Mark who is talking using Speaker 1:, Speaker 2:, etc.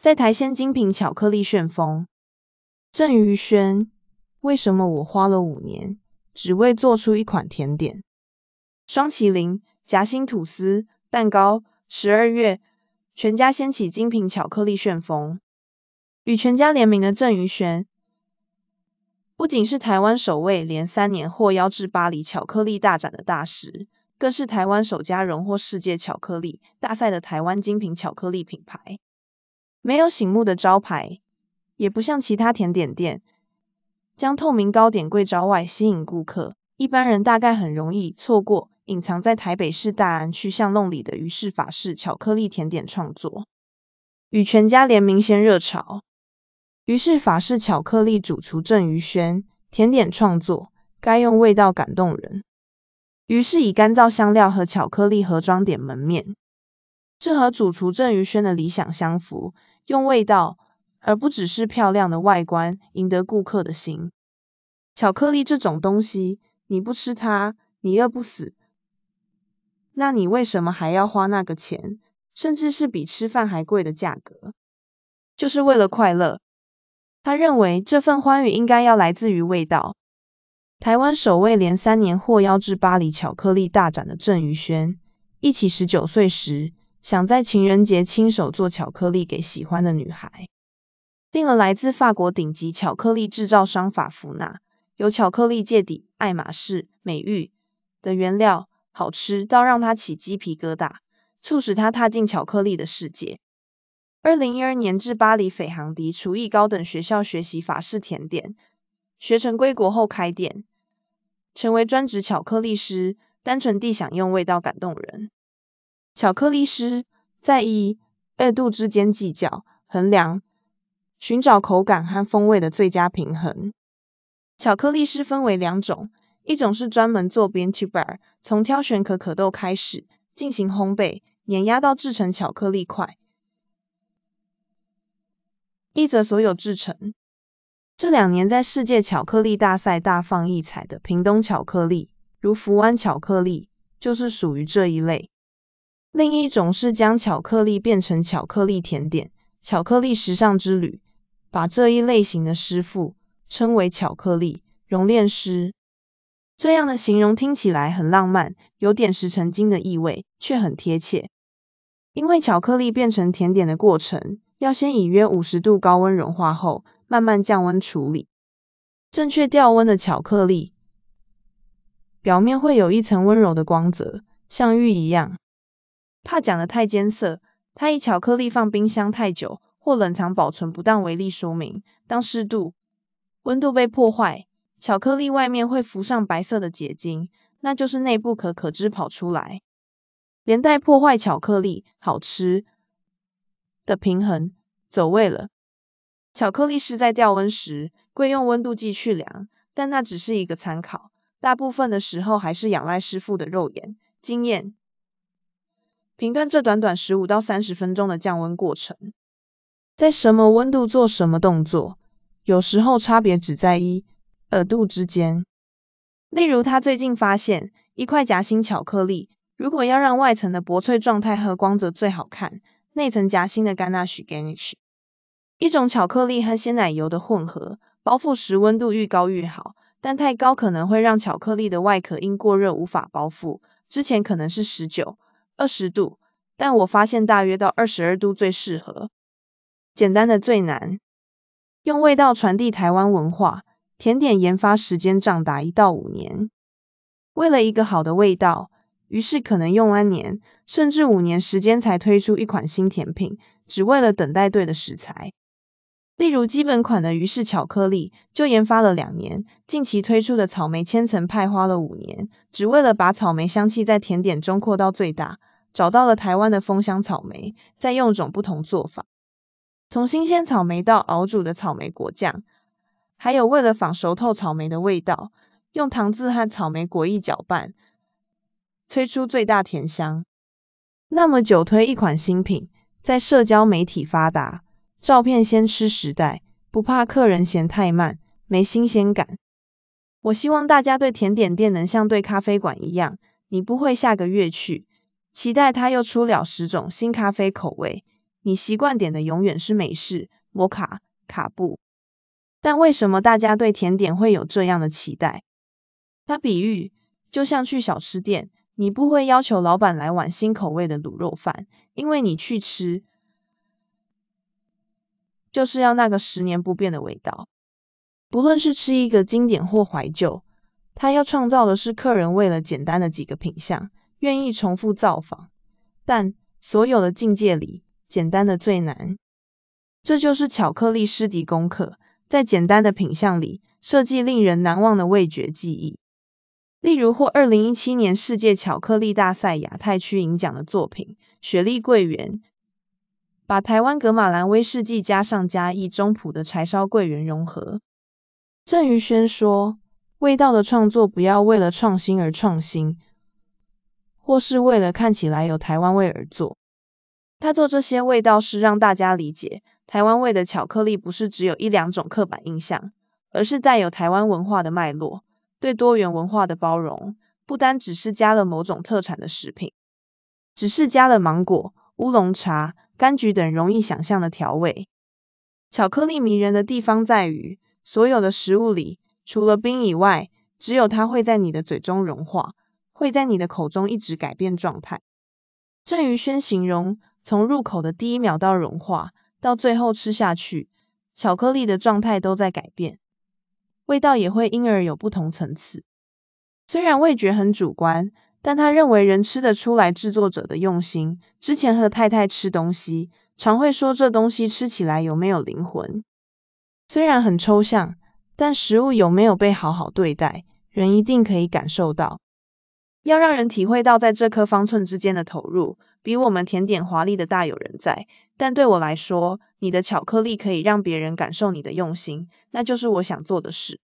Speaker 1: 在台鲜精品巧克力旋风。郑于轩，为什么我花了五年，只为做出一款甜点？双麒麟夹心吐司蛋糕，十二月，全家掀起精品巧克力旋风。与全家联名的郑于轩，不仅是台湾首位连三年获邀至巴黎巧克力大展的大师，更是台湾首家荣获世界巧克力大赛的台湾精品巧克力品牌。没有醒目的招牌。也不像其他甜点店，将透明糕点柜招外吸引顾客，一般人大概很容易错过隐藏在台北市大安区巷弄里的于氏法式巧克力甜点创作。与全家联名先热潮，于是法式巧克力主厨郑于轩甜点创作该用味道感动人，于是以干燥香料和巧克力盒装点门面，这和主厨郑于轩的理想相符，用味道。而不只是漂亮的外观赢得顾客的心。巧克力这种东西，你不吃它，你饿不死。那你为什么还要花那个钱，甚至是比吃饭还贵的价格？就是为了快乐。他认为这份欢愉应该要来自于味道。台湾首位连三年获邀至巴黎巧克力大展的郑宇轩，一起十九岁时想在情人节亲手做巧克力给喜欢的女孩。订了来自法国顶级巧克力制造商法芙娜，有巧克力界底、爱马仕美誉的原料，好吃到让他起鸡皮疙瘩，促使他踏进巧克力的世界。二零一二年至巴黎斐航迪厨艺高等学校学习法式甜点，学成归国后开店，成为专职巧克力师，单纯地想用味道感动人。巧克力师在一、二度之间计较、衡量。寻找口感和风味的最佳平衡。巧克力师分为两种，一种是专门做 bean to bar，从挑选可可豆开始进行烘焙、碾压到制成巧克力块，一则所有制成。这两年在世界巧克力大赛大放异彩的屏东巧克力，如福湾巧克力，就是属于这一类。另一种是将巧克力变成巧克力甜点，巧克力时尚之旅。把这一类型的师傅称为巧克力熔炼师，这样的形容听起来很浪漫，有点石成金的意味，却很贴切。因为巧克力变成甜点的过程，要先以约五十度高温融化后，慢慢降温处理。正确调温的巧克力表面会有一层温柔的光泽，像玉一样。怕讲的太艰涩，他以巧克力放冰箱太久。或冷藏保存不当为例说明，当湿度、温度被破坏，巧克力外面会浮上白色的结晶，那就是内部可可脂跑出来，连带破坏巧克力好吃的平衡，走味了。巧克力师在调温时，贵用温度计去量，但那只是一个参考，大部分的时候还是仰赖师傅的肉眼经验，评断这短短十五到三十分钟的降温过程。在什么温度做什么动作，有时候差别只在一、二度之间。例如，他最近发现，一块夹心巧克力，如果要让外层的薄脆状态和光泽最好看，内层夹心的甘纳许 （ganache），一种巧克力和鲜奶油的混合，包覆时温度愈高愈好，但太高可能会让巧克力的外壳因过热无法包覆。之前可能是十九、二十度，但我发现大约到二十二度最适合。简单的最难，用味道传递台湾文化。甜点研发时间长达一到五年，为了一个好的味道，于是可能用安年甚至五年时间才推出一款新甜品，只为了等待对的食材。例如基本款的鱼氏巧克力就研发了两年，近期推出的草莓千层派花了五年，只为了把草莓香气在甜点中扩到最大。找到了台湾的风香草莓，再用种不同做法。从新鲜草莓到熬煮的草莓果酱，还有为了仿熟透草莓的味道，用糖渍和草莓果液搅拌，催出最大甜香。那么久推一款新品，在社交媒体发达、照片先吃时代，不怕客人嫌太慢、没新鲜感。我希望大家对甜点店能像对咖啡馆一样，你不会下个月去，期待它又出了十种新咖啡口味。你习惯点的永远是美式、摩卡、卡布。但为什么大家对甜点会有这样的期待？他比喻，就像去小吃店，你不会要求老板来碗新口味的卤肉饭，因为你去吃就是要那个十年不变的味道。不论是吃一个经典或怀旧，他要创造的是客人为了简单的几个品相，愿意重复造访。但所有的境界里，简单的最难。这就是巧克力师弟功课，在简单的品相里设计令人难忘的味觉记忆。例如获二零一七年世界巧克力大赛亚太区银奖的作品《雪莉桂圆》，把台湾格马兰威士忌加上嘉义中埔的柴烧桂圆融合。郑宇轩说：“味道的创作不要为了创新而创新，或是为了看起来有台湾味而做。他做这些味道是让大家理解，台湾味的巧克力不是只有一两种刻板印象，而是带有台湾文化的脉络。”对多元文化的包容，不单只是加了某种特产的食品，只是加了芒果、乌龙茶、柑橘等容易想象的调味。巧克力迷人的地方在于，所有的食物里，除了冰以外，只有它会在你的嘴中融化，会在你的口中一直改变状态。郑于轩形容，从入口的第一秒到融化，到最后吃下去，巧克力的状态都在改变。味道也会因而有不同层次。虽然味觉很主观，但他认为人吃得出来制作者的用心。之前和太太吃东西，常会说这东西吃起来有没有灵魂。虽然很抽象，但食物有没有被好好对待，人一定可以感受到。要让人体会到在这颗方寸之间的投入，比我们甜点华丽的大有人在。但对我来说，你的巧克力可以让别人感受你的用心，那就是我想做的事。